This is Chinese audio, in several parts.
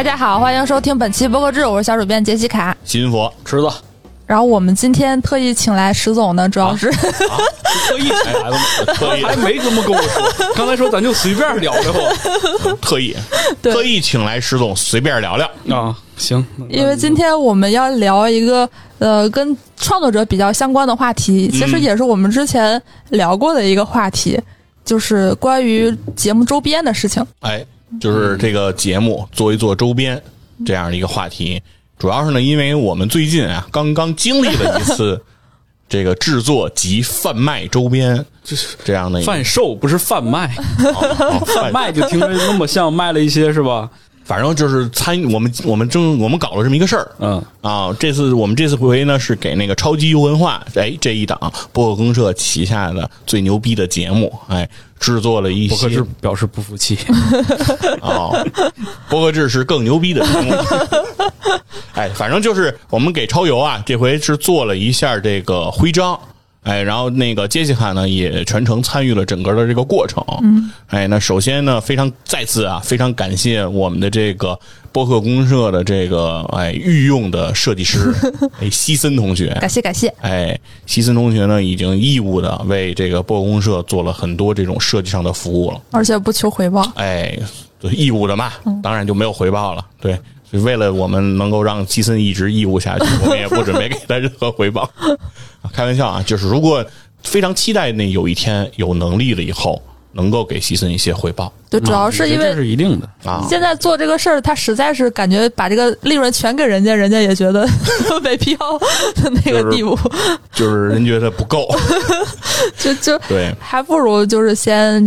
大家好，欢迎收听本期播客志，我是小主编杰西卡。新佛池子，然后我们今天特意请来石总呢，主要是、啊特意请来的吗？特意还没这么跟我说，刚才说咱就随便聊聊 特意对特意请来石总随便聊聊。啊。行，因为今天我们要聊一个呃跟创作者比较相关的话题，其实也是我们之前聊过的一个话题，就是关于节目周边的事情。哎，就是这个节目做一做周边这样的一个话题，主要是呢，因为我们最近啊刚刚经历了一次 这个制作及贩卖周边就是这样的一个贩售不是贩卖，哦 贩卖就听着那么像卖了一些是吧？反正就是参与我们我们正我们搞了这么一个事儿。嗯，啊，这次我们这次回呢是给那个超级优文化哎这一档播客公社旗下的最牛逼的节目哎制作了一些博客志表示不服气。啊，博客制是更牛逼的节目。哎，反正就是我们给超游啊，这回是做了一下这个徽章。哎，然后那个杰西卡呢也全程参与了整个的这个过程。嗯，哎，那首先呢，非常再次啊，非常感谢我们的这个播客公社的这个哎御用的设计师 哎西森同学。感谢感谢，哎，西森同学呢已经义务的为这个播客公社做了很多这种设计上的服务了。而且不求回报。哎，对义务的嘛，当然就没有回报了。对，为了我们能够让基森一直义务下去，我们也不准备给他任何回报。啊开玩笑啊，就是如果非常期待那有一天有能力了以后，能够给西森一些回报对，主要是因为这为是一定的。啊。现在做这个事儿，他实在是感觉把这个利润全给人家，人家也觉得 没必要的那个地步，就是人觉得不够，就就对，还不如就是先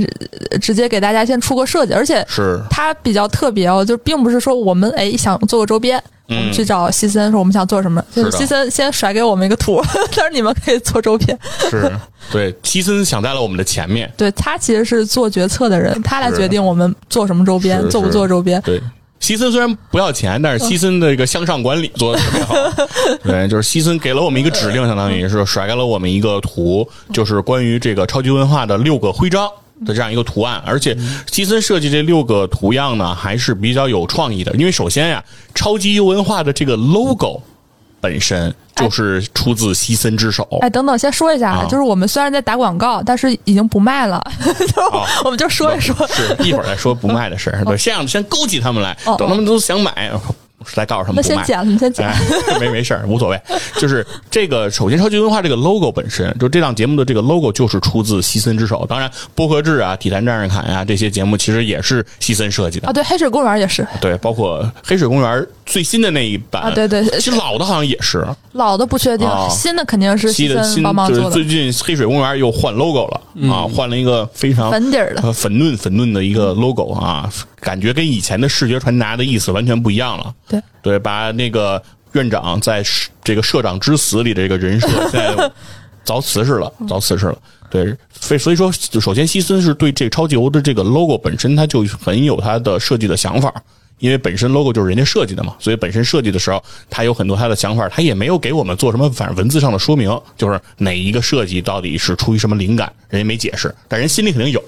呃直接给大家先出个设计，而且是它比较特别哦，就并不是说我们哎想做个周边，我们去找西森说我们想做什么，就是西森先甩给我们一个图，他说你们可以做周边。是，对，西森想在了我们的前面，对他其实是做决策的人，他来决定我们做什么周边，做不做周边。对。西森虽然不要钱，但是西森的这个向上管理做的特别好。对，就是西森给了我们一个指令，相当于是甩给了我们一个图，就是关于这个超级文化的六个徽章的这样一个图案。而且西森设计这六个图样呢，还是比较有创意的。因为首先呀，超级优文化的这个 logo 本身就是出自西森之手。哎，等等，先说一下，啊就是我们虽然在打广告，但是已经不卖了，就是啊我们就说一说。是一会儿再说不卖的事儿。对，先让先勾起他们来，哦等他们都想买，再告诉他们不卖。那先剪，你先剪。哎，没没事儿，无所谓。就是这个，首先超级文化这个 logo 本身，就这档节目的这个 logo 就是出自西森之手。当然，播客制啊、体坛战士侃呀、这些节目其实也是西森设计的。啊，对，黑水公园也是，对，包括黑水公园最新的那一版啊对对其实老的好像也是。老的不确定，啊新的肯定是西森新的新帮忙做的就是最，近黑水公园又换 logo 了、啊，换了一个非常粉底儿的。呃粉嫩粉嫩的一个 logo 啊，感觉跟以前的视觉传达的意思完全不一样了。对对，把那个院长在社这个社长之死里的这个人设 现在凿辞世了，凿辞世了。对，所以所以说，首先西森是对这个超级游的这个 logo 本身，他就很有他的设计的想法。因为本身 logo 就是人家设计的嘛，所以本身设计的时候，他有很多他的想法，他也没有给我们做什么反正文字上的说明，就是哪一个设计到底是出于什么灵感，人家没解释，但人心里肯定有，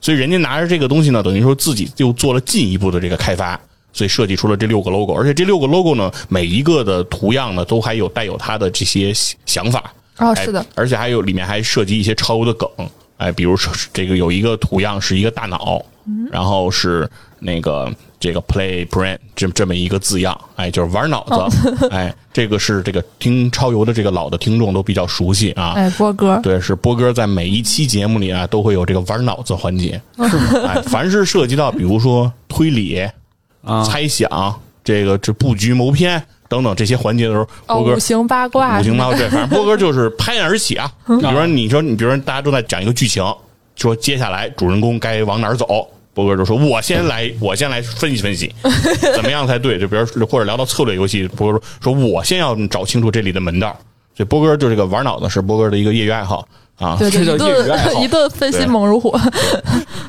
所以人家拿着这个东西呢，等于说自己又做了进一步的这个开发，所以设计出了这六个 logo，而且这六个 logo 呢，每一个的图样呢，都还有带有它的这些想法。哦，哎是的，而且还有里面还涉及一些超游的梗，哎，比如说这个有一个图样是一个大脑，然后是那个这个 play brain 这这么一个字样，哎，就是玩脑子，哎，这个是这个听超游的这个老的听众都比较熟悉啊。哎，波哥，对，是波哥在每一期节目里啊，都会有这个玩脑子环节，是吗？哎，凡是涉及到比如说推理、啊，猜想、这个这布局、谋篇等等这些环节的时候，哦，波哥五行八卦，五行八卦对，反正波哥就是拍案而起啊。比如说，你说你，比如说大家都在讲一个剧情，说接下来主人公该往哪儿走，波哥就说：“我先来，我先来分析分析，怎么样才对？”就比如或者聊到策略游戏，波哥说：“说我先要找清楚这里的门道。”所以波哥就这个玩脑子是波哥的一个业余爱好啊。对对，这一叫业余爱好顿一顿分析猛如虎。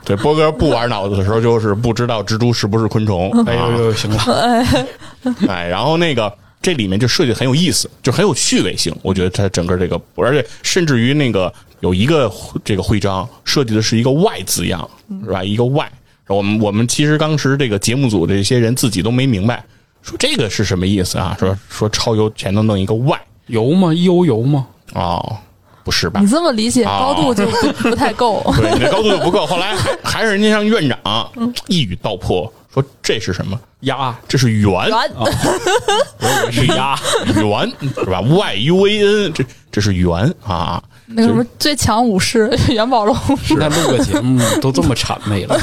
对，波哥不玩脑子的时候，就是不知道蜘蛛是不是昆虫。哎呦呦，行了，哎，然后那个这里面就设计得很有意思，就很有趣味性。我觉得它整个这个，而且甚至于那个有一个这个徽章设计的是一个 Y 字样，是吧？一个 Y，我们我们其实当时这个节目组的这些人自己都没明白，说这个是什么意思啊？说说超游前头弄一个 Y 油吗？悠游吗？哦，不是吧你？这么理解，哦高度就不不太够。对，你的高度就不够。后来还还是人家让院长一语道破，说这是什么？鸭，这是圆，以为是鸭。圆是吧？Y U A N，这这是圆啊。那个什么最强武士元宝龙，那录个节目都这么谄媚了，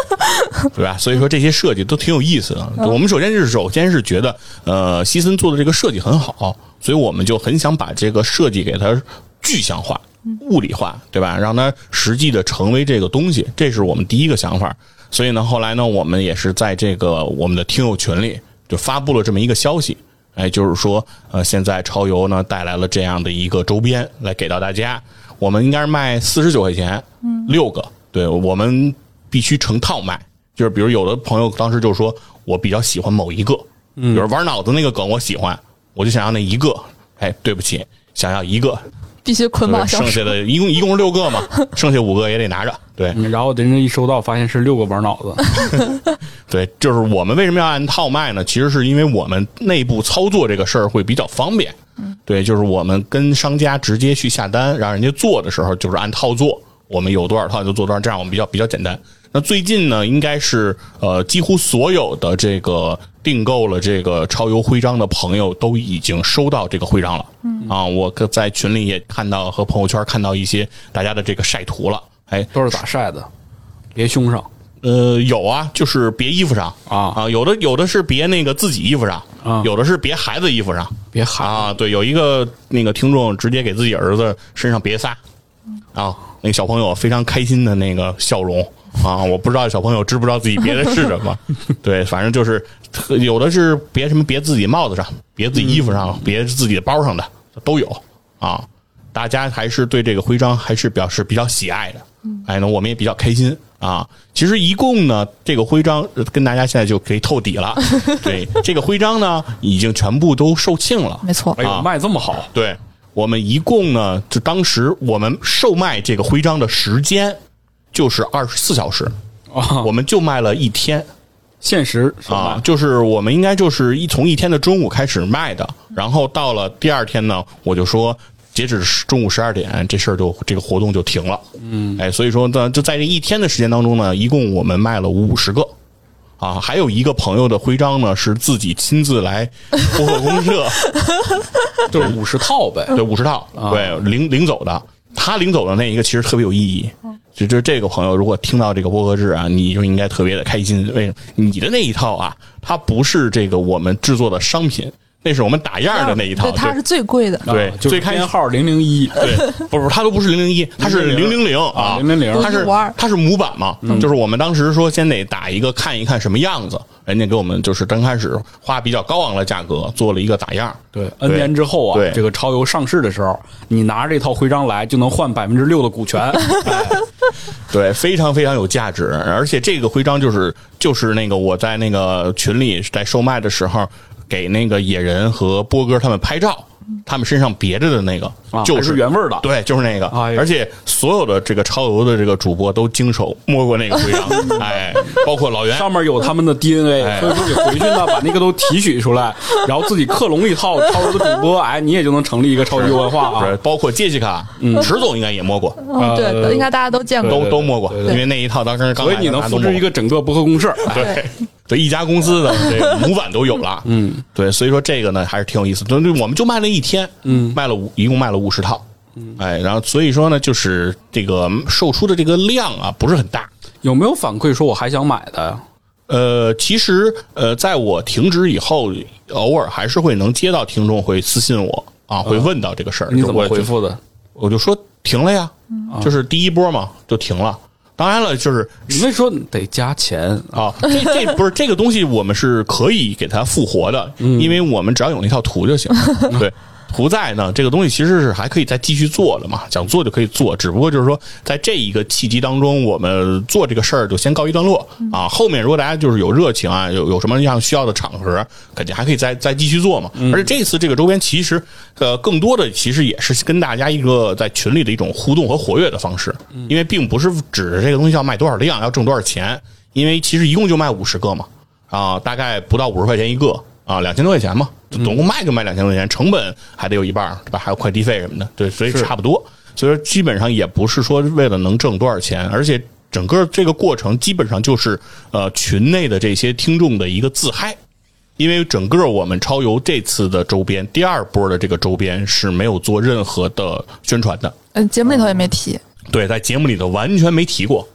对吧？所以说这些设计都挺有意思的。我们首先是首先是觉得，呃，西森做的这个设计很好，所以我们就很想把这个设计给它具象化、物理化，对吧？让它实际的成为这个东西，这是我们第一个想法。所以呢，后来呢，我们也是在这个我们的听友群里就发布了这么一个消息。哎，就是说，呃，现在超游呢带来了这样的一个周边来给到大家，我们应该是卖四十九块钱，嗯，六个，对我们必须成套卖，就是比如有的朋友当时就说我比较喜欢某一个，嗯比如玩脑子那个梗我喜欢，我就想要那一个，哎，对不起，想要一个，必须捆绑销售。剩下的一共一共是六个嘛，剩下五个也得拿着，对，嗯然后人家一收到，发现是六个玩脑子，对，就是我们为什么要按套卖呢？其实是因为我们内部操作这个事儿会比较方便。对，就是我们跟商家直接去下单，让人家做的时候就是按套做，我们有多少套就做多少，这样我们比较比较简单。那最近呢，应该是呃，几乎所有的这个订购了这个超游徽章的朋友都已经收到这个徽章了。嗯啊，我跟在群里也看到和朋友圈看到一些大家的这个晒图了。哎，都是咋晒的？别胸上呃，有啊，就是别衣服上啊啊，有的有的是别那个自己衣服上啊有的是别孩子衣服上别孩啊。对，有一个那个听众直接给自己儿子身上别仨啊，那个小朋友非常开心的那个笑容啊，我不知道小朋友知不知道自己别的是什么，对，反正就是有的是别什么别自己帽子上，别自己衣服上，别自己的包上的都有啊。大家还是对这个徽章还是表示比较喜爱的，哎，那我们也比较开心啊。其实一共呢，这个徽章呃跟大家现在就可以透底了。对，这个徽章呢，已经全部都售罄了。没错哎，呦，啊卖这么好，对我们一共呢，就当时我们售卖这个徽章的时间就是二十四小时，啊，我们就卖了一天限时啊，就是我们应该就是一从一天的中午开始卖的，然后到了第二天呢，我就说。截止中午十二点，这事儿就这个活动就停了。嗯，哎，所以说呢，就在这一天的时间当中呢，一共我们卖了五十个，啊，还有一个朋友的徽章呢是自己亲自来播客公社，就是五十套呗。对，五十套，对，领领走的。他领走的那一个其实特别有意义，就就这个朋友，如果听到这个播客制啊，你就应该特别的开心。为什么？你的那一套啊，它不是这个我们制作的商品，那是我们打样的那一套。对，它是最贵的。对啊就最开始编号零零一，对，不是，它都不是零零一，它是零零零啊，零零零它是它是模板嘛，就是我们当时说先得打一个看一看什么样子，人家给我们就是刚开始花比较高昂的价格做了一个打样，对，N 年之后啊对，这个超游上市的时候，你拿着这套徽章来，就能换百分之六的股权。哎。对，非常非常有价值，而且这个徽章就是就是那个我在那个群里在售卖的时候，给那个野人和波哥他们拍照，他们身上别着的那个，啊就是是原味的。对，就是那个，哎而且所有的这个超游的这个主播都经手摸过那个徽章，哎，包括老袁。上面有他们的 DNA，哎。所以说你回去呢，把那个都提取出来，然后自己克隆一套超游的主播，哎，你也就能成立一个超级文化。啊。包括杰西卡，嗯。池总应该也摸过，嗯，对，呃应该大家都见过。都都摸过，因为那一套当时刚来所以你能复制一个整个博客公社，对。对对，一家公司的 这个模板都有了，嗯，对，所以说这个呢还是挺有意思的。我们就卖了一天，嗯，卖了五，一共卖了五十套，嗯，哎，然后所以说呢，就是这个售出的这个量啊不是很大。有没有反馈说我还想买的呀？呃，其实呃，在我停止以后，偶尔还是会能接到听众会私信我啊，会问到这个事儿。你怎么回复的？我就说停了呀，就是第一波嘛，就停了。当然了，就是你们说得加钱。啊，这这不是这个东西，我们是可以给它复活的，因为我们只要有那套图就行。对，图在呢，这个东西其实是还可以再继续做的嘛，想做就可以做，只不过就是说，在这一个契机当中，我们做这个事儿就先告一段落啊。后面如果大家就是有热情啊，有有什么样需要的场合，肯定还可以再再继续做嘛。而且这次这个周边其实呃，更多的其实也是跟大家一个在群里的一种互动和活跃的方式，因为并不是指着这个东西要卖多少量，要挣多少钱。因为其实一共就卖五十个嘛，啊，大概不到五十块钱一个啊，两千多块钱嘛，总共卖就卖两千多块钱，成本还得有一半儿，对吧？还有快递费什么的，对，所以差不多。所以说基本上也不是说为了能挣多少钱，而且整个这个过程基本上就是呃群内的这些听众的一个自嗨。因为整个我们超游这次的周边，第二波的这个周边是没有做任何的宣传的，嗯，节目里头也没提。对，在节目里头完全没提过。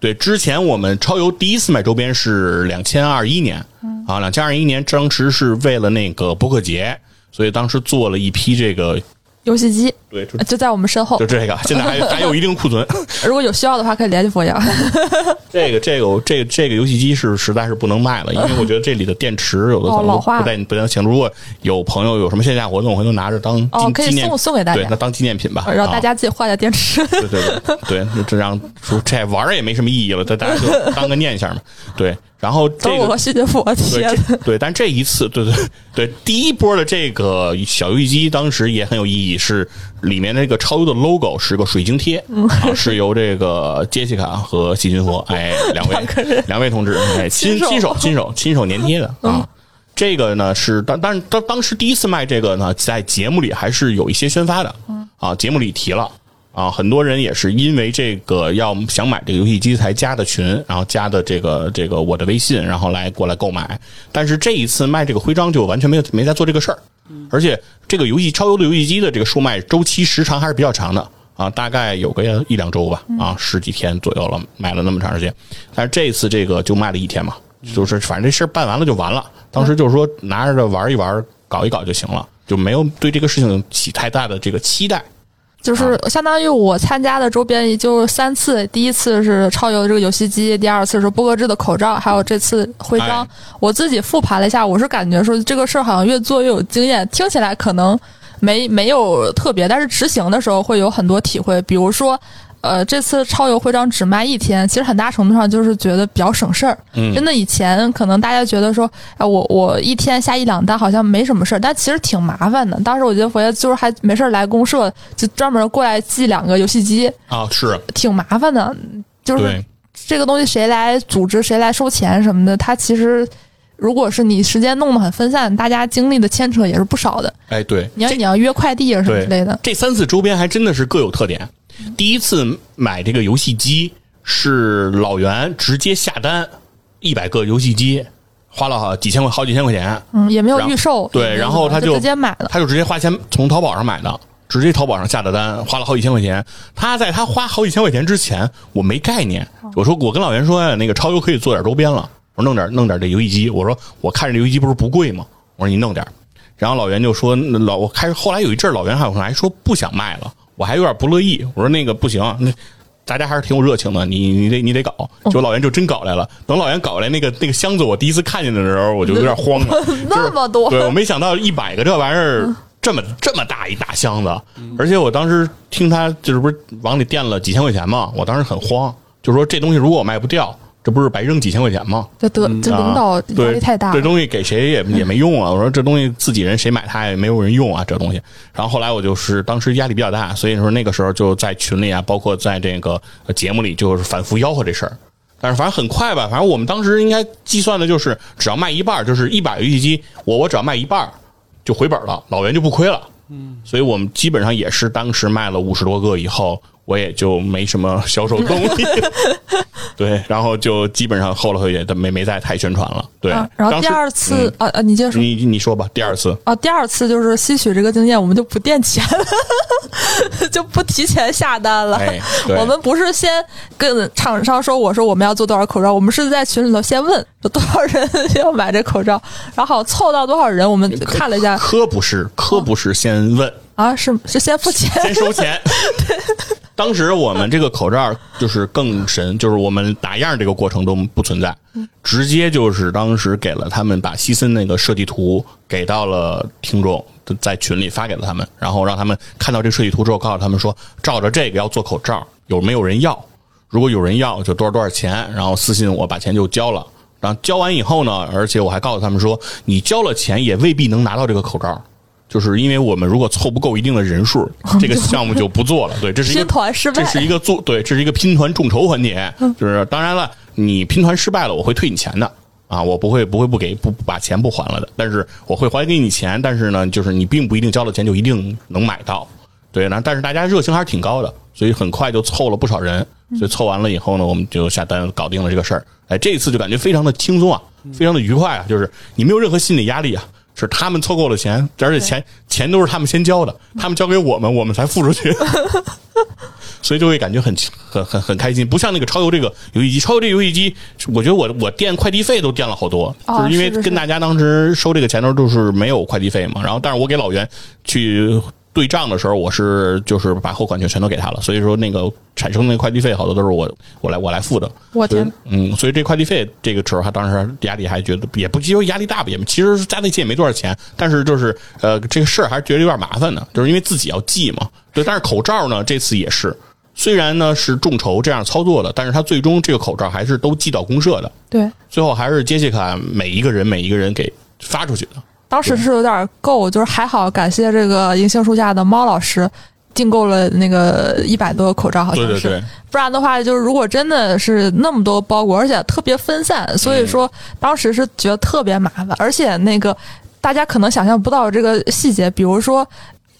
对，之前我们超游第一次卖周边是两千二一年，啊，两千二一年当时是为了那个博客节，所以当时做了一批这个，游戏机对，就就在我们身后就，这个，现在还 还有一定库存。如果有需要的话，可以联系佛阳。这个这个这个这个游戏机是实在是不能卖了，因为我觉得这里的电池有的可能 不太不太行。如果有朋友有什么线下活动，我回头拿着当哦可以纪纪念送送给大家对，那当纪念品吧，让啊大家自己换下电池。对对对对，就这样说，这玩儿也没什么意义了，大大家就当个念想嘛。对，然后这个都是我和徐杰佛，对天这对，但这一次，对对对，第一波的这个小游戏机当时也很有意义，是里面那个超优的 logo 是个水晶贴，嗯啊，是由这个杰西卡和细菌佛哎 两位两位同志哎亲亲手嗯亲手亲手粘贴的啊。这个呢是当但是当当时第一次卖这个呢，在节目里还是有一些宣发的，嗯啊，节目里提了。啊，很多人也是因为这个要想买这个游戏机才加的群，然后加的这个这个我的微信，然后来过来购买。但是这一次卖这个徽章就完全没有没在做这个事儿，而且这个游戏超优的游戏机的这个售卖周期时长还是比较长的啊，大概有个一两周吧，啊，十几天左右了，卖了那么长时间。但是这一次这个就卖了一天嘛，就是反正这事儿办完了就完了。当时就是说拿着玩一玩，搞一搞就行了，就没有对这个事情起太大的这个期待。就是相当于我参加的周边也就三次，第一次是超游的这个游戏机，第二次是波哥制的口罩，还有这次徽章。哎我自己复盘了一下，我是感觉说这个事儿好像越做越有经验，听起来可能没没有特别，但是执行的时候会有很多体会。比如说，呃，这次超游徽章只卖一天，其实很大程度上就是觉得比较省事儿。嗯真的以前可能大家觉得说，啊，我我一天下一两单好像没什么事儿，但其实挺麻烦的。当时我觉得佛爷就是还没事儿来公社，就专门过来寄两个游戏机，啊，是挺麻烦的。就是，这个东西谁来组织，谁来收钱什么的，它其实如果是你时间弄得很分散，大家精力的牵扯也是不少的。哎，对，你要你要约快递啊什么之类的，这三次周边还真的是各有特点。第一次买这个游戏机是老袁直接下单一百个游戏机，花了好几千块好几千块钱，嗯，也没有预售，对然后他就就直接买了。他就直接花钱从淘宝上买的，直接淘宝上下的单，花了好几千块钱。他在他花好几千块钱之前，我没概念。我说我跟老袁说，那个超游可以做点周边了，我说弄点弄点这游戏机。我说我看着这游戏机不是不贵吗？我说你弄点。然后老袁就说老我开始后来有一阵儿老袁好像还说不想卖了，我还有点不乐意。我说那个不行，那大家还是挺有热情的，你你得你得搞。结果老袁就真搞来了。等老袁搞来那个那个箱子，我第一次看见的时候，我就有点慌了。那么多，对我没想到一百个这玩意儿这么这么大一大箱子，而且我当时听他就是不是往里垫了几千块钱嘛，我当时很慌，就说这东西如果我卖不掉，这不是白扔几千块钱吗？这得这领导啊压力太大了。这东西给谁也也没用啊！我说这东西自己人谁买它也没有人用啊，这东西。然后后来我就是当时压力比较大，所以说那个时候就在群里啊，包括在这个呃节目里，就是反复吆喝这事儿。但是反正很快吧，反正我们当时应该计算的就是，只要卖一半儿，就是一百个游戏机，我我只要卖一半儿就回本了，老袁就不亏了。嗯，所以我们基本上也是当时卖了五十多个以后，我也就没什么销售动力。对，然后就基本上后来也都没没再太宣传了。对，啊，然后第二次啊啊，你接着说你你说吧，第二次啊，第二次就是吸取这个经验，我们就不垫钱了，就不提前下单了。哎我们不是先跟厂商说，我说我们要做多少口罩，我们是在群里头先问有多少人 要买这口罩，然后凑到多少人，我们看了一下科不是科不是先问啊，是是先付钱，先收钱。当时我们这个口罩就是更神，就是我们打样这个过程都不存在，直接就是当时给了他们把西森那个设计图给到了听众，在群里发给了他们，然后让他们看到这个设计图之后，告诉他们说，照着这个要做口罩，有没有人要？如果有人要，就多少多少钱，然后私信我把钱就交了。然后交完以后呢，而且我还告诉他们说，你交了钱也未必能拿到这个口罩。就是因为我们如果凑不够一定的人数，这个项目就不做了。对，这是一个拼团失败。这是一个做对，这是一个拼团众筹环节。就是当然了，你拼团失败了，我会退你钱的。啊，我不会不会不给不不把钱不还了的，但是我会还给你钱，但是呢，就是你并不一定交了钱就一定能买到，对，那但是大家热情还是挺高的，所以很快就凑了不少人，所以凑完了以后呢，我们就下单搞定了这个事儿，哎，这一次就感觉非常的轻松啊，非常的愉快啊，就是你没有任何心理压力啊。是他们凑够了钱，而且钱钱都是他们先交的，他们交给我们，我们才付出去，所以就会感觉很很很很开心。不像那个超游这个游戏机，超游这个游戏机，我觉得我我垫快递费都垫了好多，哦就是因为跟大家当时收这个钱的时候就是没有快递费嘛，然后但是我给老袁去。对账的时候，我是就是把货款就全都给他了，所以说那个产生的快递费好多都是我我来我来付的。我天，嗯，所以这快递费这个时候，他当时压力还觉得也不其实压力大吧，也其实加在一起也没多少钱，但是就是呃这个事儿还是觉得有点麻烦的，就是因为自己要寄嘛。对，但是口罩呢，这次也是，虽然呢是众筹这样操作的，但是他最终这个口罩还是都寄到公社的，对，最后还是杰西卡每一个人每一个人给发出去的。当时是有点够，就是还好，感谢这个银杏树下的猫老师订购了那个一百多个口罩，好像是。对对对，不然的话，就是如果真的是那么多包裹，而且特别分散，所以说当时是觉得特别麻烦，而且那个大家可能想象不到这个细节，比如说。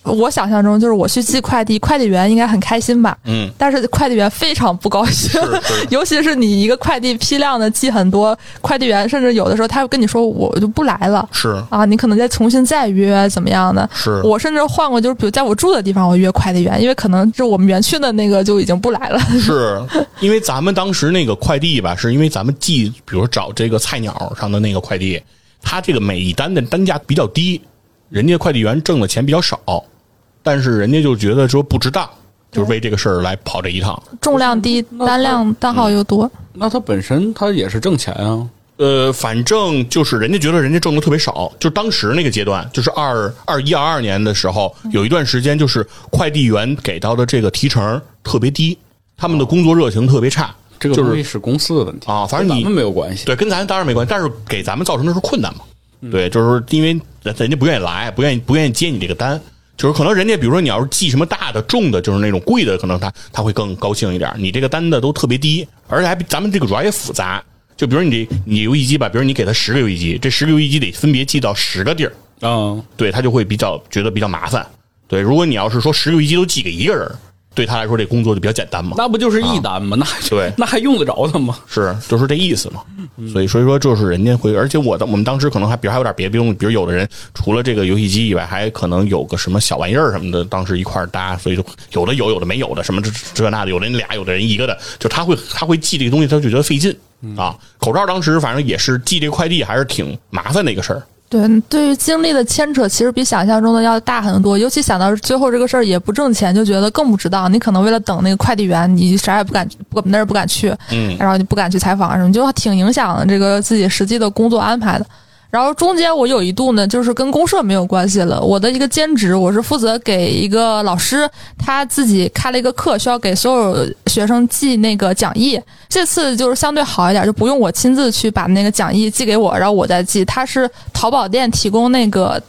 我想象中就是我去寄快递，快递员应该很开心吧？嗯，但是快递员非常不高兴，尤其是你一个快递批量的寄很多，快递员甚至有的时候他会跟你说我就不来了，是啊，你可能再重新再约怎么样的？是，我甚至换过，就是比如在我住的地方，我约快递员，因为可能就我们园区的那个就已经不来了。是因为咱们当时那个快递吧，是因为咱们寄，比如找这个菜鸟上的那个快递，它这个每一单的单价比较低，人家快递员挣的钱比较少，但是人家就觉得说不值当，就是为这个事儿来跑这一趟。重量低，单量单号又多，那他本身他也是挣钱啊。呃，反正就是人家觉得人家挣的特别少，就当时那个阶段，就是二二一二二年的时候，有一段时间就是快递员给到的这个提成特别低，他们的工作热情特别差，这个就是东西是公司的问题啊反正你们没有关系。对，跟咱当然没关系，但是给咱们造成的是困难嘛。对，就是因为人家不愿意来，不愿意不愿意接你这个单，就是可能人家比如说你要是寄什么大的、重的，就是那种贵的，可能他他会更高兴一点。你这个单子都特别低，而且还比咱们这个主要也复杂。就比如你这你游戏机吧，比如你给他十个游戏机，这十个游戏机得分别寄到十个地儿，啊，对他就会比较觉得比较麻烦。对，如果你要是说十个游戏机都寄给一个人，对他来说这工作就比较简单嘛。那不就是一单吗？那还对 那还用得着他吗？是，就是这意思嘛。所以，所以说就是人家会，而且我的我们当时可能还比如还有点别的东西，比如有的人除了这个游戏机以外，还可能有个什么小玩意儿什么的，当时一块搭，所以就有的有，有的没有的，什么这这那的，有的人俩，有的人一个的，就他会他会寄这个东西，他就觉得费劲啊。口罩当时反正也是寄这个快递，还是挺麻烦的一个事儿。对，对于精力的牵扯，其实比想象中的要大很多。尤其想到最后这个事儿也不挣钱，就觉得更不值当。你可能为了等那个快递员，你啥也不敢，不那儿也不敢去，嗯然后你不敢去采访什么，就挺影响这个自己实际的工作安排的。然后中间我有一度呢，就是跟公社没有关系了。我的一个兼职，我是负责给一个老师，他自己开了一个课，需要给所有学生寄那个讲义。这次就是相对好一点，就不用我亲自去把那个讲义寄给我，然后我再寄。他是淘宝店提供那个，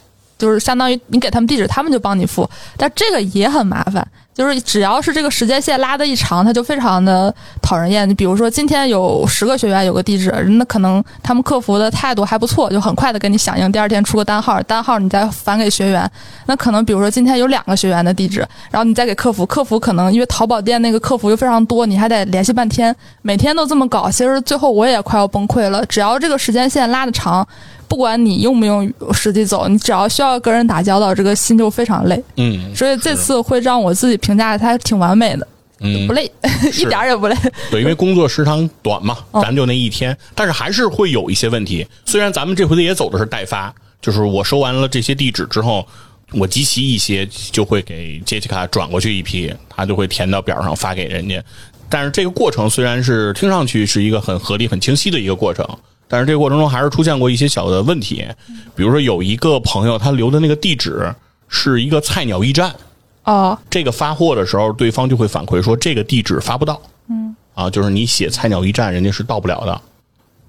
就是相当于你给他们地址，他们就帮你付。但这个也很麻烦，就是只要是这个时间线拉的一长，他就非常的讨人厌。你比如说今天有十个学员有个地址，那可能他们客服的态度还不错，就很快的给你响应，第二天出个单号，单号你再返给学员。那可能比如说今天有两个学员的地址，然后你再给客服，客服可能因为淘宝店那个客服又非常多，你还得联系半天，每天都这么搞，其实最后我也快要崩溃了。只要这个时间线拉的长，不管你用不用实际走，你只要需要跟人打交道，这个心就非常累。嗯所以这次会让我自己评价它挺完美的，嗯不，累，一点儿也不累。对，因为工作时长短嘛，哦咱就那一天，但是还是会有一些问题。虽然咱们这回也走的是代发，就是我收完了这些地址之后，我集齐一些就会给杰西卡转过去一批，他就会填到表上发给人家。但是这个过程虽然是听上去是一个很合理、很清晰的一个过程，但是这个过程中还是出现过一些小的问题，比如说有一个朋友他留的那个地址是一个菜鸟驿站。哦，这个发货的时候，对方就会反馈说这个地址发不到。嗯，啊，就是你写菜鸟驿站，人家是到不了的，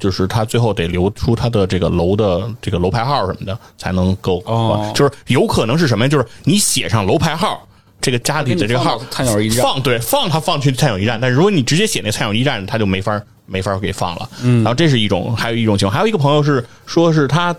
就是他最后得留出他的这个楼的这个楼牌号什么的，才能够。哦就是有可能是什么呀？就是你写上楼牌号。这个家里的这个号菜鸟驿站放对放他放去菜鸟驿站，但是如果你直接写那菜鸟驿站，他就没法没法给放了。嗯，然后这是一种，还有一种情况，还有一个朋友是说是他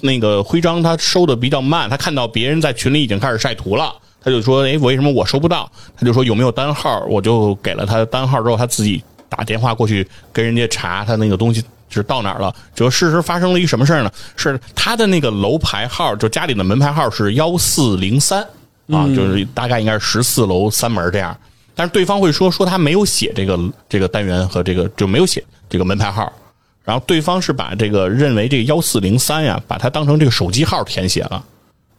那个徽章他收的比较慢，他看到别人在群里已经开始晒图了。他就说：“哎，为什么我收不到？”他就说：“有没有单号？”我就给了他单号之后，他自己打电话过去跟人家查他那个东西是到哪儿了。就事实发生了一什么事儿呢？是他的那个楼牌号，就家里的门牌号是幺四零三啊，就是大概应该是十四楼三门这样。但是对方会说说他没有写这个这个单元和这个就没有写这个门牌号，然后对方是把这个认为这个幺四零三呀，把它当成这个手机号填写了，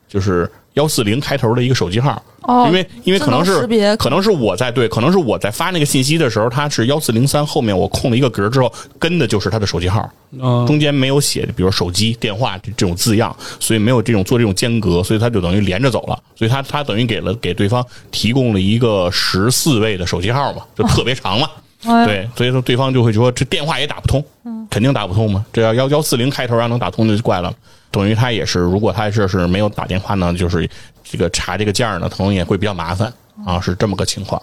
就是。幺四零开头的一个手机号，哦因为因为可能是可能是我在对，可能是我在发那个信息的时候，它是幺四零三后面我空了一个格之后，跟的就是他的手机号，嗯中间没有写，比如手机、电话这这种字样，所以没有这种做这种间隔，所以他就等于连着走了，所以他他等于给了给对方提供了一个十四位的手机号嘛，就特别长嘛。哎对，所以说对方就会说这电话也打不通，肯定打不通嘛。这要幺幺四零开头要能打通就怪了。等于他也是，如果他这是没有打电话呢，就是这个查这个件儿呢，可能也会比较麻烦啊，是这么个情况。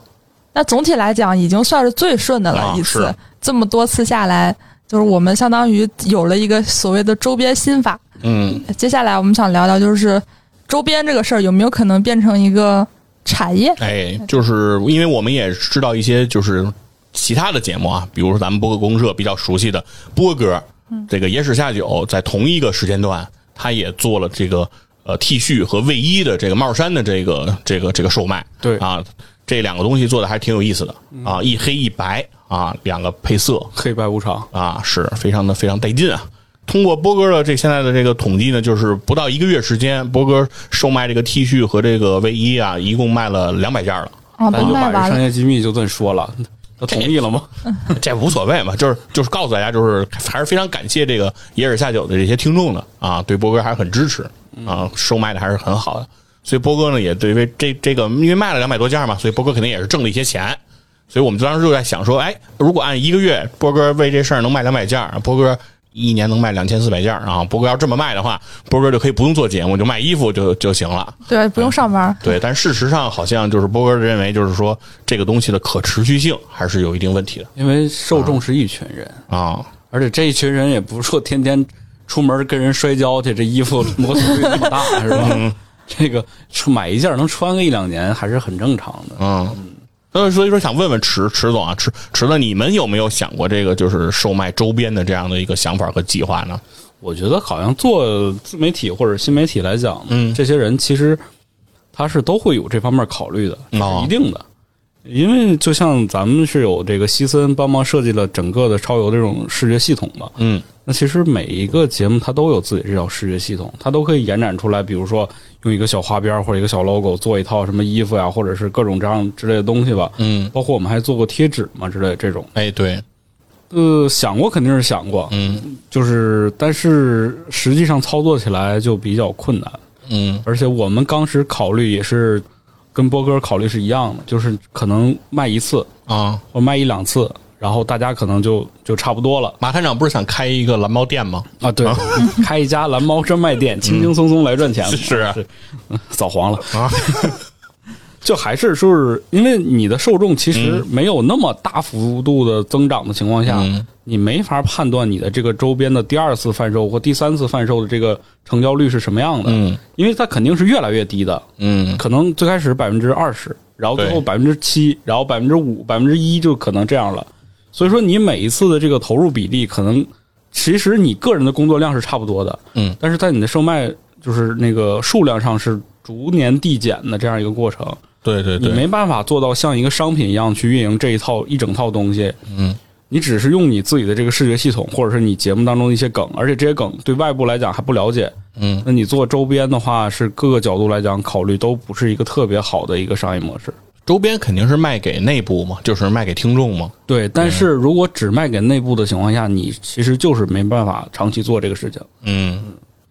那总体来讲，已经算是最顺的了啊一次。是这么多次下来，就是我们相当于有了一个所谓的周边心法。嗯，接下来我们想聊聊，就是周边这个事儿有没有可能变成一个产业？哎，就是因为我们也知道一些就是其他的节目啊，比如说咱们播客公社比较熟悉的波哥，这个野史下酒，在同一个时间段，他也做了这个呃 T 恤和卫衣的这个帽衫的这个这个这个售卖。对啊，这两个东西做的还挺有意思的啊，一黑一白啊，两个配色黑白无常，啊，是非常的非常带劲啊。通过波哥的这现在的这个统计呢，就是不到一个月时间，波哥售卖这个 T 恤和这个卫衣啊，一共卖了两百件了。啊，都咱就把卖完了。这商业机密就这么说了，他同意了吗？这无所谓嘛，就是就是告诉大家，就是还是非常感谢这个野尔下酒的这些听众的啊，对波哥还是很支持啊，售卖的还是很好的。所以波哥呢也对为这这个，因为卖了两百多件嘛，所以波哥肯定也是挣了一些钱。所以我们当时就在想说，哎，如果按一个月波哥为这事儿能卖两百件，波哥一年能卖两千四百件啊，波哥要这么卖的话，波哥就可以不用做节目，就卖衣服就就行了。对，不用上班。对，但事实上好像就是波哥认为，就是说这个东西的可持续性还是有一定问题的因为受众是一群人，啊。而且这一群人也不是说天天出门跟人摔跤去，这衣服摩擦力那么大，是吧？这个买一件能穿个一两年还是很正常的。嗯，所以所以说想问问池池总啊，池池子，你们有没有想过这个就是售卖周边的这样的一个想法和计划呢？我觉得好像做自媒体或者新媒体来讲，嗯这些人其实他是都会有这方面考虑的，是一定的。因为就像咱们是有这个西森帮忙设计了整个的超游这种视觉系统嘛，嗯。那其实每一个节目它都有自己这套视觉系统，它都可以延展出来，比如说用一个小花边或者一个小 logo 做一套什么衣服呀，或者是各种这样之类的东西吧。嗯，包括我们还做过贴纸嘛之类的这种。哎，对，呃，想过肯定是想过，嗯。就是但是实际上操作起来就比较困难，嗯。而且我们当时考虑也是跟波哥考虑是一样的，就是可能卖一次啊，或卖一两次，然后大家可能就就差不多了马探长不是想开一个蓝猫店吗？啊。对，开一家蓝猫专卖店，轻轻松松来赚钱，是啊嗯扫黄了啊。就还是就是因为你的受众其实没有那么大幅度的增长的情况下，嗯。你没法判断你的这个周边的第二次贩售或第三次贩售的这个成交率是什么样的，嗯。因为它肯定是越来越低的，嗯。可能最开始百分之二十，然后最后百分之七，然后百分之五、百分之一就可能这样了。所以说，你每一次的这个投入比例，可能其实你个人的工作量是差不多的，嗯，但是在你的售卖就是那个数量上是逐年递减的这样一个过程，对对对，你没办法做到像一个商品一样去运营这一套一整套东西。嗯，你只是用你自己的这个视觉系统，或者是你节目当中的一些梗，而且这些梗对外部来讲还不了解。嗯那你做周边的话，是各个角度来讲考虑都不是一个特别好的一个商业模式。周边肯定是卖给内部嘛，就是卖给听众嘛。对，但是如果只卖给内部的情况下，你其实就是没办法长期做这个事情。嗯，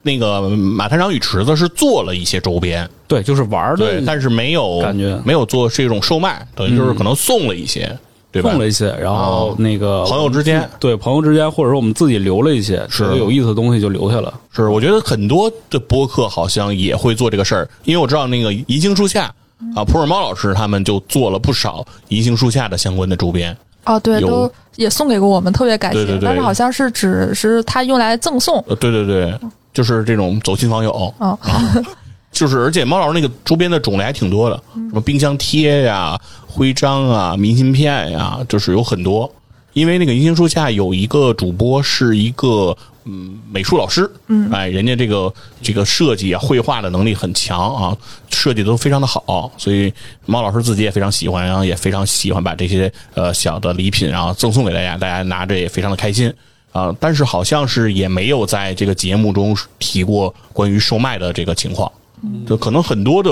那个马探长与池子是做了一些周边，对，就是玩儿的，，对但是没有感觉。没有做这种售卖，等于就是可能送了一些，对吧？送了一些，然后哦那个朋友之间。对朋友之间，或者说我们自己留了一些，是。有意思的东西就留下了。是，我觉得很多的播客好像也会做这个事儿，因为我知道那个银杏树下啊，普洱猫老师他们就做了不少银杏树下的相关的周边，哦，对，都也送给过我们，特别感谢。对对对。但是好像是只是他用来赠送。呃，对对对，就是这种走亲访友，哦，就是而且猫老师那个周边的种类还挺多的，什么冰箱贴呀、徽章啊、明信片呀，就是有很多。因为那个银杏树下有一个主播是一个嗯美术老师，嗯，哎，人家这个这个设计啊、绘画的能力很强啊，设计都非常的好，所以猫老师自己也非常喜欢，然后也非常喜欢把这些呃小的礼品然后赠送给大家，大家拿着也非常的开心。啊、但是好像是也没有在这个节目中提过关于售卖的这个情况，就可能很多的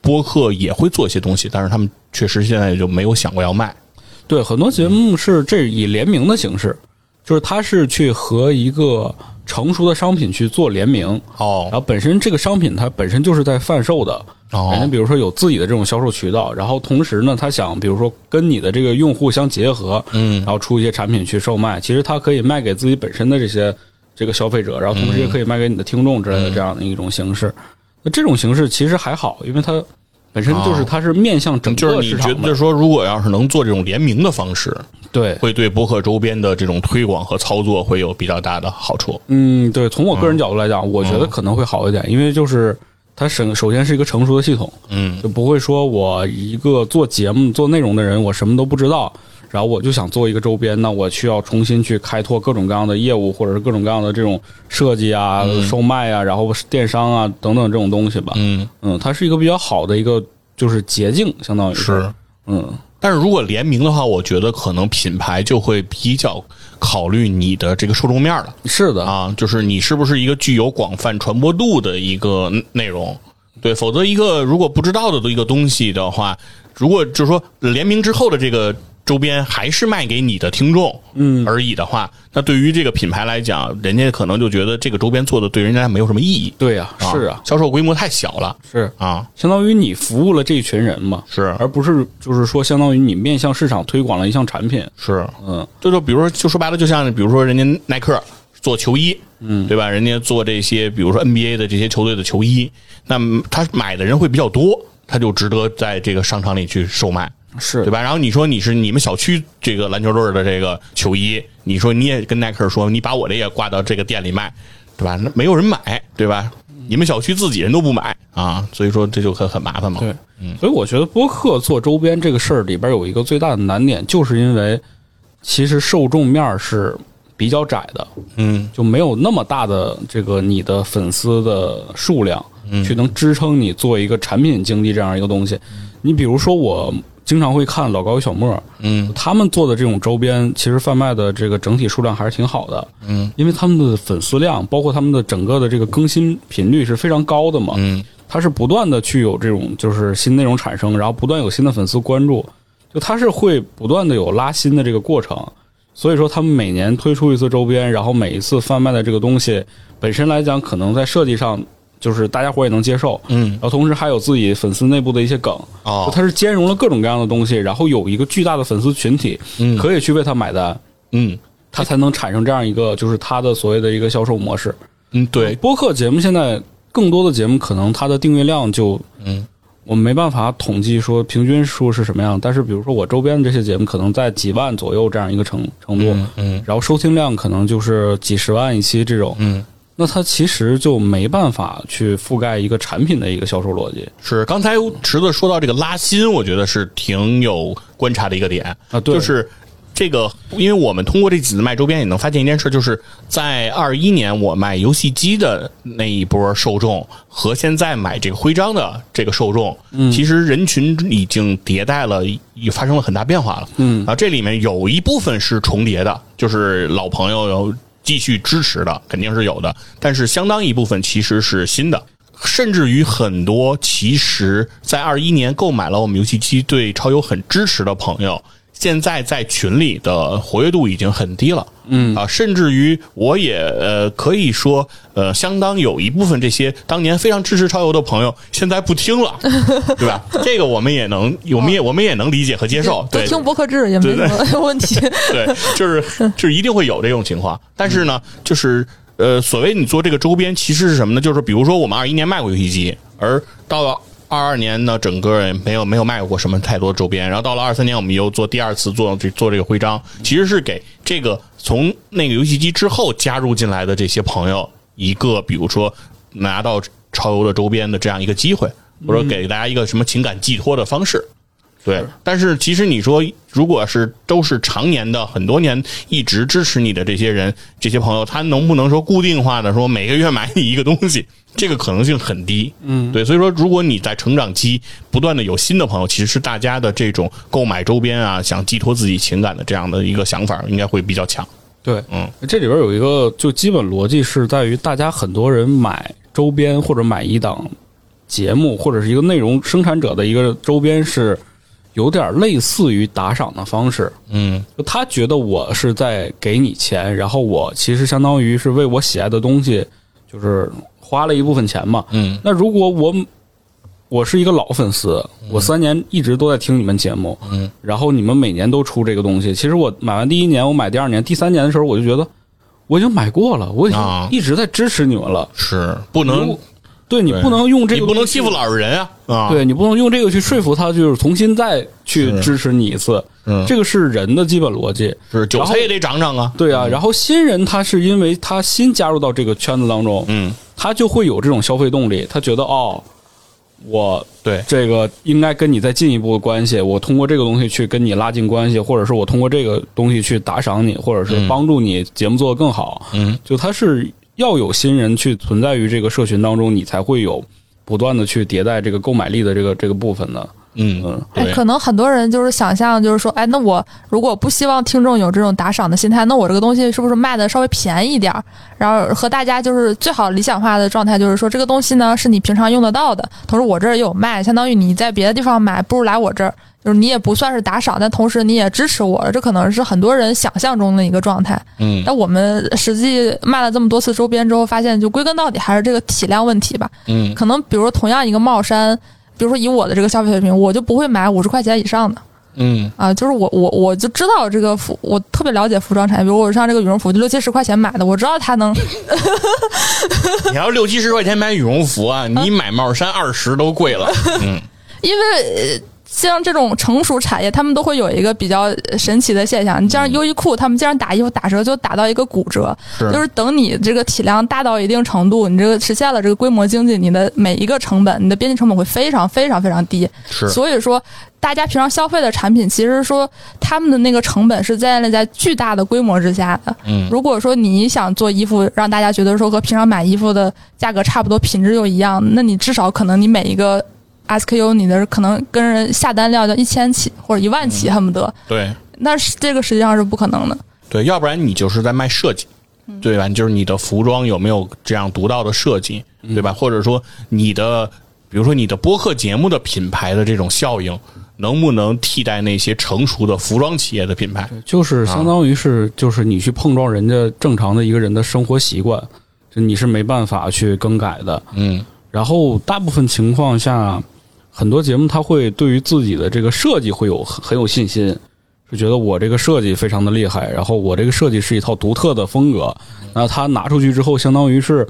播客也会做一些东西，但是他们确实现在就没有想过要卖。对，很多节目是这以联名的形式，就是他是去和一个成熟的商品去做联名，哦。然后本身这个商品它本身就是在贩售的，哦。人家比如说有自己的这种销售渠道，然后同时呢，他想比如说跟你的这个用户相结合，嗯。然后出一些产品去售卖，其实它可以卖给自己本身的这些这个消费者，然后同时也可以卖给你的听众之类的这样的一种形式。那这种形式其实还好，因为它本身就是哦。它是面向整就是你个市场的，觉得说，如果要是能做这种联名的方式，对，会对博客周边的这种推广和操作会有比较大的好处。嗯，对，从我个人角度来讲，我觉得可能会好一点，因为就是它首首先是一个成熟的系统，嗯。就不会说我一个做节目做内容的人，我什么都不知道，然后我就想做一个周边，那我需要重新去开拓各种各样的业务，或者是各种各样的这种设计啊、售卖啊，然后电商啊等等这种东西吧。嗯，嗯，它是一个比较好的一个就是捷径，相当于是。嗯，但是如果联名的话，我觉得可能品牌就会比较考虑你的这个受众面了是的，啊，就是你是不是一个具有广泛传播度的一个内容。对，否则一个如果不知道的一个东西的话，如果就是说联名之后的这个周边还是卖给你的听众，嗯而已的话，那对于这个品牌来讲，人家可能就觉得这个周边做的对人家没有什么意义。对呀、是啊，销售规模太小了是，啊，相当于你服务了这一群人嘛，是而不是就是说相当于你面向市场推广了一项产品。是，嗯，就就比如说，就说白了，就像比如说人家耐克做球衣，嗯，对吧？人家做这些，比如说 NBA 的这些球队的球衣，那么他买的人会比较多，他就值得在这个商场里去售卖。是对吧？然后你说你是你们小区这个篮球队的这个球衣，你说你也跟耐克说，你把我这也挂到这个店里卖，对吧？那没有人买，对吧？你们小区自己人都不买啊，所以说这就很很麻烦嘛。对，所以我觉得播客做周边这个事儿里边有一个最大的难点，就是因为其实受众面儿是比较窄的，嗯就没有那么大的这个你的粉丝的数量，嗯去能支撑你做一个产品经济这样一个东西。你比如说，我经常会看老高与小莫，嗯。他们做的这种周边，其实贩卖的这个整体数量还是挺好的，嗯，因为他们的粉丝量，包括他们的整个的这个更新频率是非常高的嘛，嗯。它是不断的去有这种就是新内容产生，然后不断有新的粉丝关注，就它是会不断的有拉新的这个过程。所以说，他们每年推出一次周边，然后每一次贩卖的这个东西本身来讲，可能在设计上就是大家伙也能接受，嗯。然后同时还有自己粉丝内部的一些梗，哦。它是兼容了各种各样的东西，然后有一个巨大的粉丝群体嗯。可以去为他买单，嗯。它才能产生这样一个就是它的所谓的一个销售模式。嗯，对，播客节目现在更多的节目可能它的订阅量就嗯。我们没办法统计说平均数是什么样，但是比如说我周边的这些节目可能在几万左右这样一个程程度，嗯嗯。然后收听量可能就是几十万一期这种，嗯。那它其实就没办法去覆盖一个产品的一个销售逻辑。是，刚才池子说到这个拉新，我觉得是挺有观察的一个点啊对就是这个，因为我们通过这几次卖周边也能发现一件事，就是在二一年我卖游戏机的那一波受众和现在买这个徽章的这个受众，嗯，其实人群已经迭代了，也发生了很大变化了，嗯啊，这里面有一部分是重叠的，就是老朋友有继续支持的，肯定是有的，但是相当一部分其实是新的。甚至于很多其实，在二一年购买了我们游戏机，对超游很支持的朋友，现在在群里的活跃度已经很低了。嗯啊，甚至于我也呃可以说呃，相当有一部分这些当年非常支持超游的朋友，现在不听了，对吧？这个我们也能，我们也我们也能理解和接受。对，都听博客制也没什么 问题。对，就是就是一定会有这种情况。但是呢，就是呃，所谓你做这个周边，其实是什么呢？就是比如说我们二一年卖过游戏机，而到二二年呢，整个也没有没有卖过什么太多周边，然后到了二三年，我们又做第二次做这做这个徽章，其实是给这个从那个游戏机之后加入进来的这些朋友一个，比如说拿到超游的周边的这样一个机会，或者给大家一个什么情感寄托的方式。对，但是其实你说，如果是都是常年的很多年一直支持你的这些人、这些朋友，他能不能说固定化的说每个月买你一个东西？这个可能性很低。嗯，对，所以说，如果你在成长期不断的有新的朋友，其实是大家的这种购买周边啊，想寄托自己情感的这样的一个想法，应该会比较强。对，嗯，这里边有一个就基本逻辑是在于，大家很多人买周边或者买一档节目或者是一个内容生产者的一个周边是。有点类似于打赏的方式，嗯，就他觉得我是在给你钱，然后我其实相当于是为我喜爱的东西，就是花了一部分钱嘛，嗯。那如果我我是一个老粉丝，我三年一直都在听你们节目，嗯，然后你们每年都出这个东西，其实我买完第一年，我买第二年、第三年的时候，我就觉得我已经买过了，我已经一直在支持你们了，是不能。对你不能用这个，你不能欺负老实人啊！啊，对你不能用这个去说服他，就是重新再去支持你一次。嗯，这个是人的基本逻辑。是韭菜也得长长啊。对啊，然后新人他是因为他新加入到这个圈子当中，嗯，他就会有这种消费动力。他觉得哦，我对这个应该跟你再进一步的关系，我通过这个东西去跟你拉近关系，或者是我通过这个东西去打赏你，或者是帮助你节目做得更好。嗯，就他是。要有新人去存在于这个社群当中，你才会有不断的去迭代这个购买力的这个这个部分的。嗯嗯，哎，可能很多人就是想象，就是说，哎，那我如果不希望听众有这种打赏的心态，那我这个东西是不是卖的稍微便宜一点？然后和大家就是最好理想化的状态，就是说这个东西呢是你平常用得到的，同时我这儿也有卖，相当于你在别的地方买，不如来我这儿。就是你也不算是打赏，但同时你也支持我，这可能是很多人想象中的一个状态。嗯，但我们实际卖了这么多次周边之后，发现就归根到底还是这个体量问题吧。嗯，可能比如说同样一个帽衫，比如说以我的这个消费水平，我就不会买五十块钱以上的。嗯，啊，就是我我我就知道这个服，我特别了解服装产业，比如我上这个羽绒服就六七十块钱买的，我知道它能。你要六七十块钱买羽绒服啊，你买帽衫二十都贵了。嗯，因为。像这种成熟产业，他们都会有一个比较神奇的现象。你像优衣库，他们经常打衣服打折就打到一个骨折，就是等你这个体量大到一定程度，你这个实现了这个规模经济，你的每一个成本，你的边际成本会非常非常非常低。是，所以说大家平常消费的产品，其实说他们的那个成本是建立在巨大的规模之下的。嗯，如果说你想做衣服，让大家觉得说和平常买衣服的价格差不多，品质又一样，那你至少可能你每一个。SKU，你的可能跟人下单量就一千起或者一万起，恨不得。对，那是这个实际上是不可能的。对，要不然你就是在卖设计，对吧？就是你的服装有没有这样独到的设计，对吧？或者说你的，比如说你的播客节目的品牌的这种效应，能不能替代那些成熟的服装企业的品牌？就是相当于是，就是你去碰撞人家正常的一个人的生活习惯，就你是没办法去更改的。嗯，然后大部分情况下。很多节目他会对于自己的这个设计会有很很有信心，是觉得我这个设计非常的厉害，然后我这个设计是一套独特的风格，那他拿出去之后，相当于是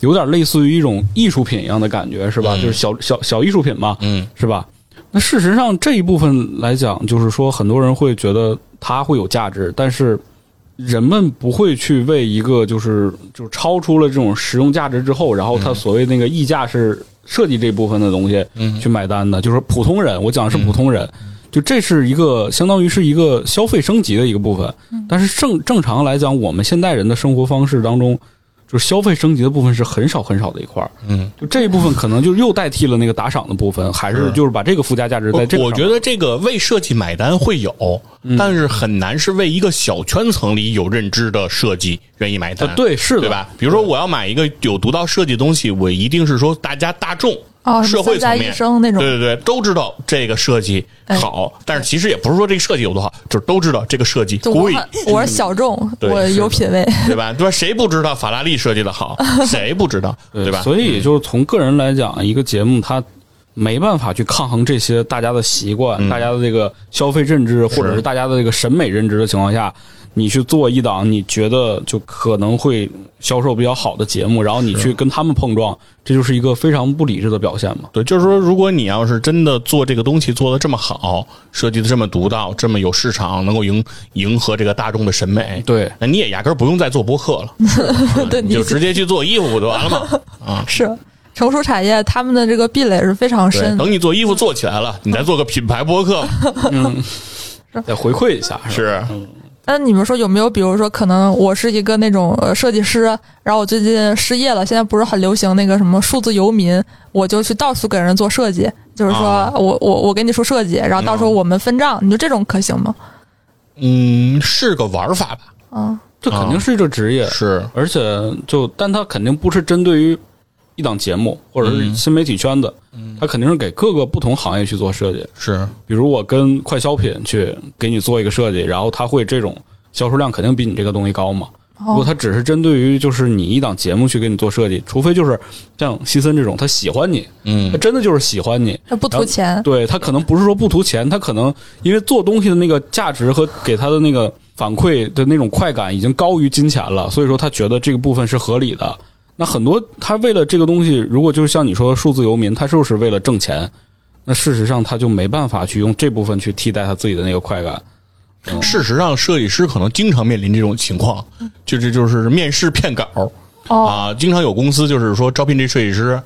有点类似于一种艺术品一样的感觉，是吧？就是小小小艺术品嘛，嗯，是吧？那事实上这一部分来讲，就是说很多人会觉得它会有价值，但是人们不会去为一个就是就是超出了这种实用价值之后，然后它所谓那个溢价是。设计这部分的东西，去买单的，就是普通人。我讲的是普通人，就这是一个相当于是一个消费升级的一个部分。但是正正常来讲，我们现代人的生活方式当中。就是消费升级的部分是很少很少的一块儿，嗯，就这一部分可能就又代替了那个打赏的部分，还是就是把这个附加价值在这。我觉得这个为设计买单会有，但是很难是为一个小圈层里有认知的设计愿意买单。对，是的，对吧？比如说我要买一个有独到设计的东西，我一定是说大家大众。哦，社会层面那种，对对对，都知道这个设计好，但是其实也不是说这个设计有多好，就是都知道这个设计贵。我是小众，我有品位，对吧？对吧？谁不知道法拉利设计的好？谁不知道？对吧？所以就是从个人来讲，一个节目它没办法去抗衡这些大家的习惯、大家的这个消费认知，或者是大家的这个审美认知的情况下。你去做一档你觉得就可能会销售比较好的节目，然后你去跟他们碰撞，这就是一个非常不理智的表现嘛。对，就是说，如果你要是真的做这个东西做的这么好，设计的这么独到，这么有市场，能够迎迎合这个大众的审美，对，那你也压根儿不用再做播客了，对 你你就直接去做衣服不就完了吗？啊，是成熟产业，他们的这个壁垒是非常，深。的。等你做衣服做起来了，你再做个品牌播客，嗯，再回馈一下？是那你们说有没有，比如说，可能我是一个那种呃设计师，然后我最近失业了，现在不是很流行那个什么数字游民，我就去到处给人做设计，就是说啊我我我给你出设计，然后到时候我们分账，你说这种可行吗？嗯，是个玩法吧？嗯，这肯定是一个职业，是而且就，但它肯定不是针对于一档节目或者是新媒体圈子，它肯定是给各个不同行业去做设计。是，比如我跟快消品去给你做一个设计，然后他会这种销售量肯定比你这个东西高嘛。如果他只是针对于就是你一档节目去给你做设计，除非就是像西森这种，他喜欢你，嗯他嗯真的就是喜欢你，他不图钱，对他可能不是说不图钱，他可能因为做东西的那个价值和给他的那个反馈的那种快感已经高于金钱了，所以说他觉得这个部分是合理的。那很多他为了这个东西，如果就是像你说的数字游民，他就是为了挣钱，那事实上他就没办法去用这部分去替代他自己的那个快感。事实上，设计师可能经常面临这种情况，就是就是面试骗稿哦，啊，经常有公司就是说招聘这设计师，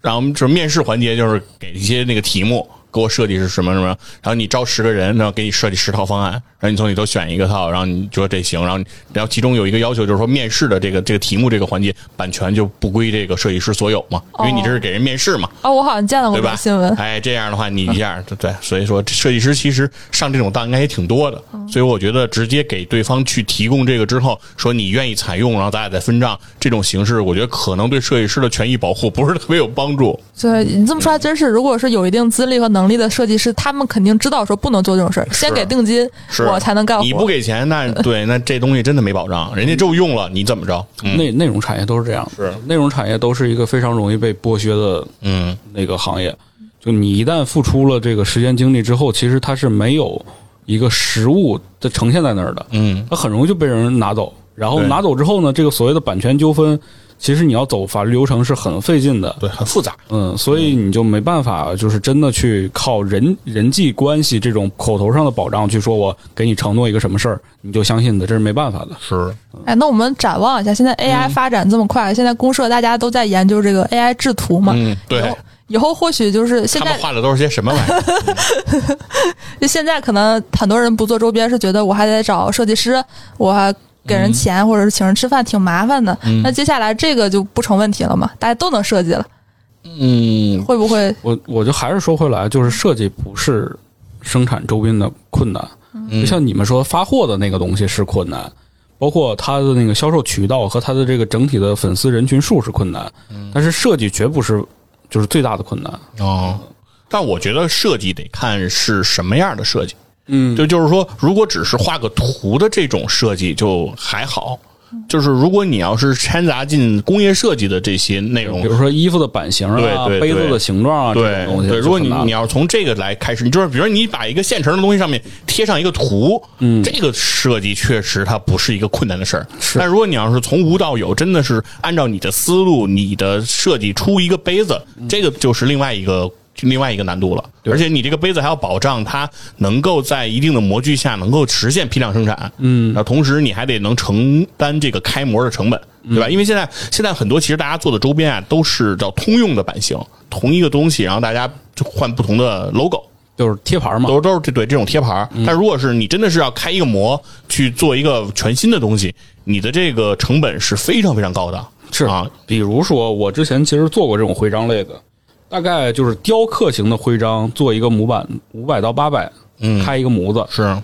然后就是面试环节就是给一些那个题目。给我设计是什么什么，然后你招十个人，然后给你设计十套方案，然后你从里头选一个套，然后你说这行，然后然后其中有一个要求就是说面试的这个这个题目这个环节版权就不归这个设计师所有嘛，因为你这是给人面试嘛，哦，我好像见到过这个？新闻，哎，这样的话，你一下对对，所以说设计师其实上这种当应该也挺多的，所以我觉得直接给对方去提供这个之后，说你愿意采用，然后咱俩再分账，这种形式，我觉得可能对设计师的权益保护不是特别有帮助。对你这么说还真是，如果是有一定资历和能力的设计师，他们肯定知道说不能做这种事儿，先给定金，是我才能干活。你不给钱，那 对，那这东西真的没保障，人家就用了，你怎么着？嗯内内容产业都是这样，是内容产业都是一个非常容易被剥削的嗯，那个行业。就你一旦付出了这个时间精力之后，其实它是没有一个实物的呈现在那儿的，嗯，它很容易就被人拿走。然后拿走之后呢，这个所谓的版权纠纷，其实你要走法律流程是很费劲的。对，很复杂。嗯，所以你就没办法，就是真的去靠人人际关系这种口头上的保障去说，我给你承诺一个什么事儿，你就相信的，这是没办法的。是，哎，那我们展望一下，现在 AI 发展这么快，现在公社大家都在研究这个 AI 制图嘛？嗯，对以，后以后或许就是现在他们，画的都是些什么玩意儿？就 现在可能很多人不做周边，是觉得我还得找设计师，我还给人钱、或者是请人吃饭，挺麻烦的。那接下来这个就不成问题了嘛？大家都能设计了，嗯，会不会？我我就还是说回来，就是设计不是生产周边的困难，就像你们说发货的那个东西是困难，包括它的那个销售渠道和它的这个整体的粉丝人群数是困难，但是设计绝不是就是最大的困难。哦，但我觉得设计得看是什么样的设计。嗯，就就是说，如果只是画个图的这种设计就还好，就是如果你要是掺杂进工业设计的这些内容比，如说衣服的版型啊、对对对。杯子的形状啊这对种东西对，如果你你要从这个来开始，你就是比如说你把一个现成的东西上面贴上一个图，嗯，这个设计确实它不是一个困难的事儿。是。但如果你要是从无到有，真的是按照你的思路、你的设计出一个杯子，这个就是另外一个。另外一个难度了，而且你这个杯子还要保障它能够在一定的模具下能够实现批量生产，嗯，那同时你还得能承担这个开模的成本，对吧？因为现在现在很多其实大家做的周边啊都是叫通用的版型，同一个东西，然后大家就换不同的 logo，就是贴牌嘛。都。都是这对这种贴牌。儿。但如果是你真的是要开一个模去做一个全新的东西，你的这个成本是非常非常高的，是。啊，比如说我之前其实做过这种徽章类的，大概就是雕刻型的徽章，做一个模板五百到八百，嗯，开一个模子，是。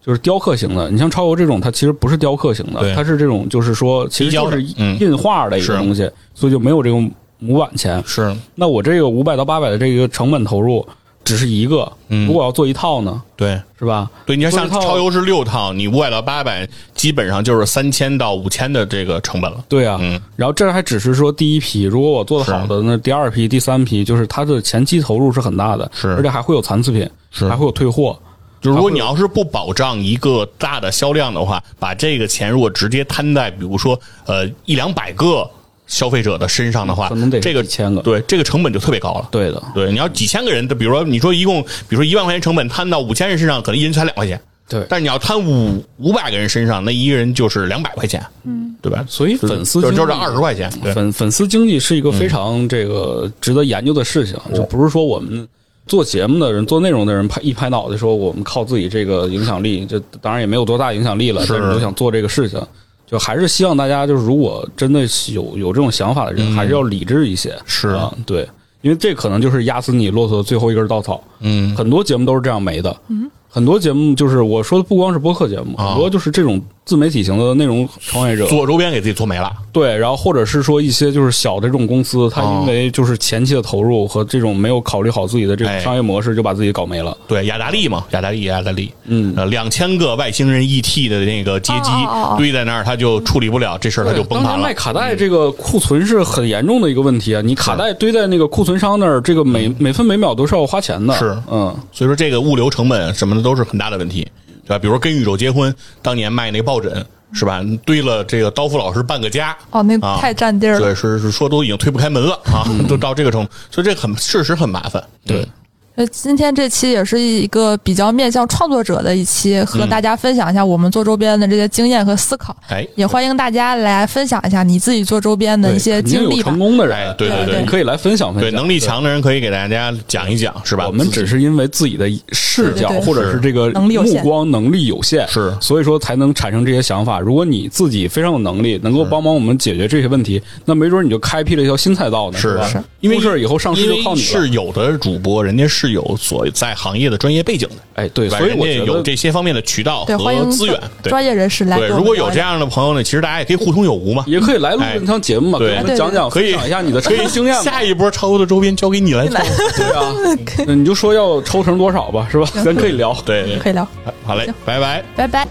就是雕刻型的。你像超游这种，它其实不是雕刻型的，它是这种就是说其实就是印画的一个东西，所以就没有这种模板钱。是，那我这个五百到八百的这个成本投入只是一个，嗯。如果要做一套呢，对。是吧？对，你要像超优是六套，你五百到八百，基本上就是三千到五千的这个成本了。对啊，嗯。然后这还只是说第一批，如果我做的好的，那第二批、第三批，就是它的前期投入是很大的，是。而且还会有残次品，是。还会有退货，就如果你要是不保障一个大的销量的话，把这个钱如果直接摊在比如说呃一两百个消费者的身上的话可能得，这个几千个。对这个成本就特别高了。对的，对，你要几千个人，比如说你说一共，比如说一万块钱成本摊到五千人身上，可能一人才两块钱。对。但是你要摊五五百个人身上，那一个人就是两百块钱，嗯，对吧？所以粉丝就就是经济二十块钱，粉粉丝经济是一个非常这个值得研究的事情，就不是说我们做节目的人、做内容的人拍一拍脑袋说我们靠自己这个影响力，这当然也没有多大影响力了，是但是都想做这个事情，就还是希望大家就是如果真的有有这种想法的人，还是要理智一些，是。啊，对，因为这可能就是压死你骆驼的最后一根稻草。嗯，很多节目都是这样没的。嗯，很多节目就是我说的，不光是播客节目，啊。很多就是这种自媒体型的内容创业者，做周边给自己做没了，对，然后或者是说一些就是小的这种公司，它哦因为就是前期的投入和这种没有考虑好自己的这哎种商业模式，就把自己搞没了。对，雅达利嘛，雅达利，雅达利，嗯呃，两千个外星人 ET 的那个街机堆在那儿，他就处理不了，这事儿他就崩盘了当年卖。卡带这个库存是很严重的一个问题啊！你卡带堆在那个库存商那儿，这个每每分每秒都是要花钱的。嗯是嗯，所以说这个物流成本什么的都是很大的问题，对吧？比如跟宇宙结婚，当年卖那个抱枕是吧，堆了这个刀夫老师半个家。哦，那啊太占地儿了。对，是是说都已经推不开门了啊，都到这个程度，所以这很事实很麻烦。对，呃，今天这期也是一个比较面向创作者的一期，和大家分享一下我们做周边的这些经验和思考。哎，也欢迎大家来分享一下你自己做周边的一些经历成。功的人，哎对对对你可以来分享分享。对能力强的人可以给大家讲一讲，是吧？我们只是因为自己的视角或者是这个目光能力有限，是所以说才能产生这些想法。如果你自己非常有能力，能够帮忙我们解决这些问题，那没准你就开辟了一条新赛道呢，吧？是是因为出事儿以后上市就靠你了。是有的主播，人家是有所在行业的专业背景的，哎，对？所以我觉人家有这些方面的渠道和资源，对专业人士来对。如果有这样的朋友呢，其实大家也可以互通有无嘛。也可以来录哎这趟节目嘛，对给我们讲讲，可以分享一下你的抽成经验。下一波超优的周边交给你来做。对啊，那你就说要抽成多少吧，是吧？咱可以聊。对，可以聊，好嘞，拜拜。拜拜。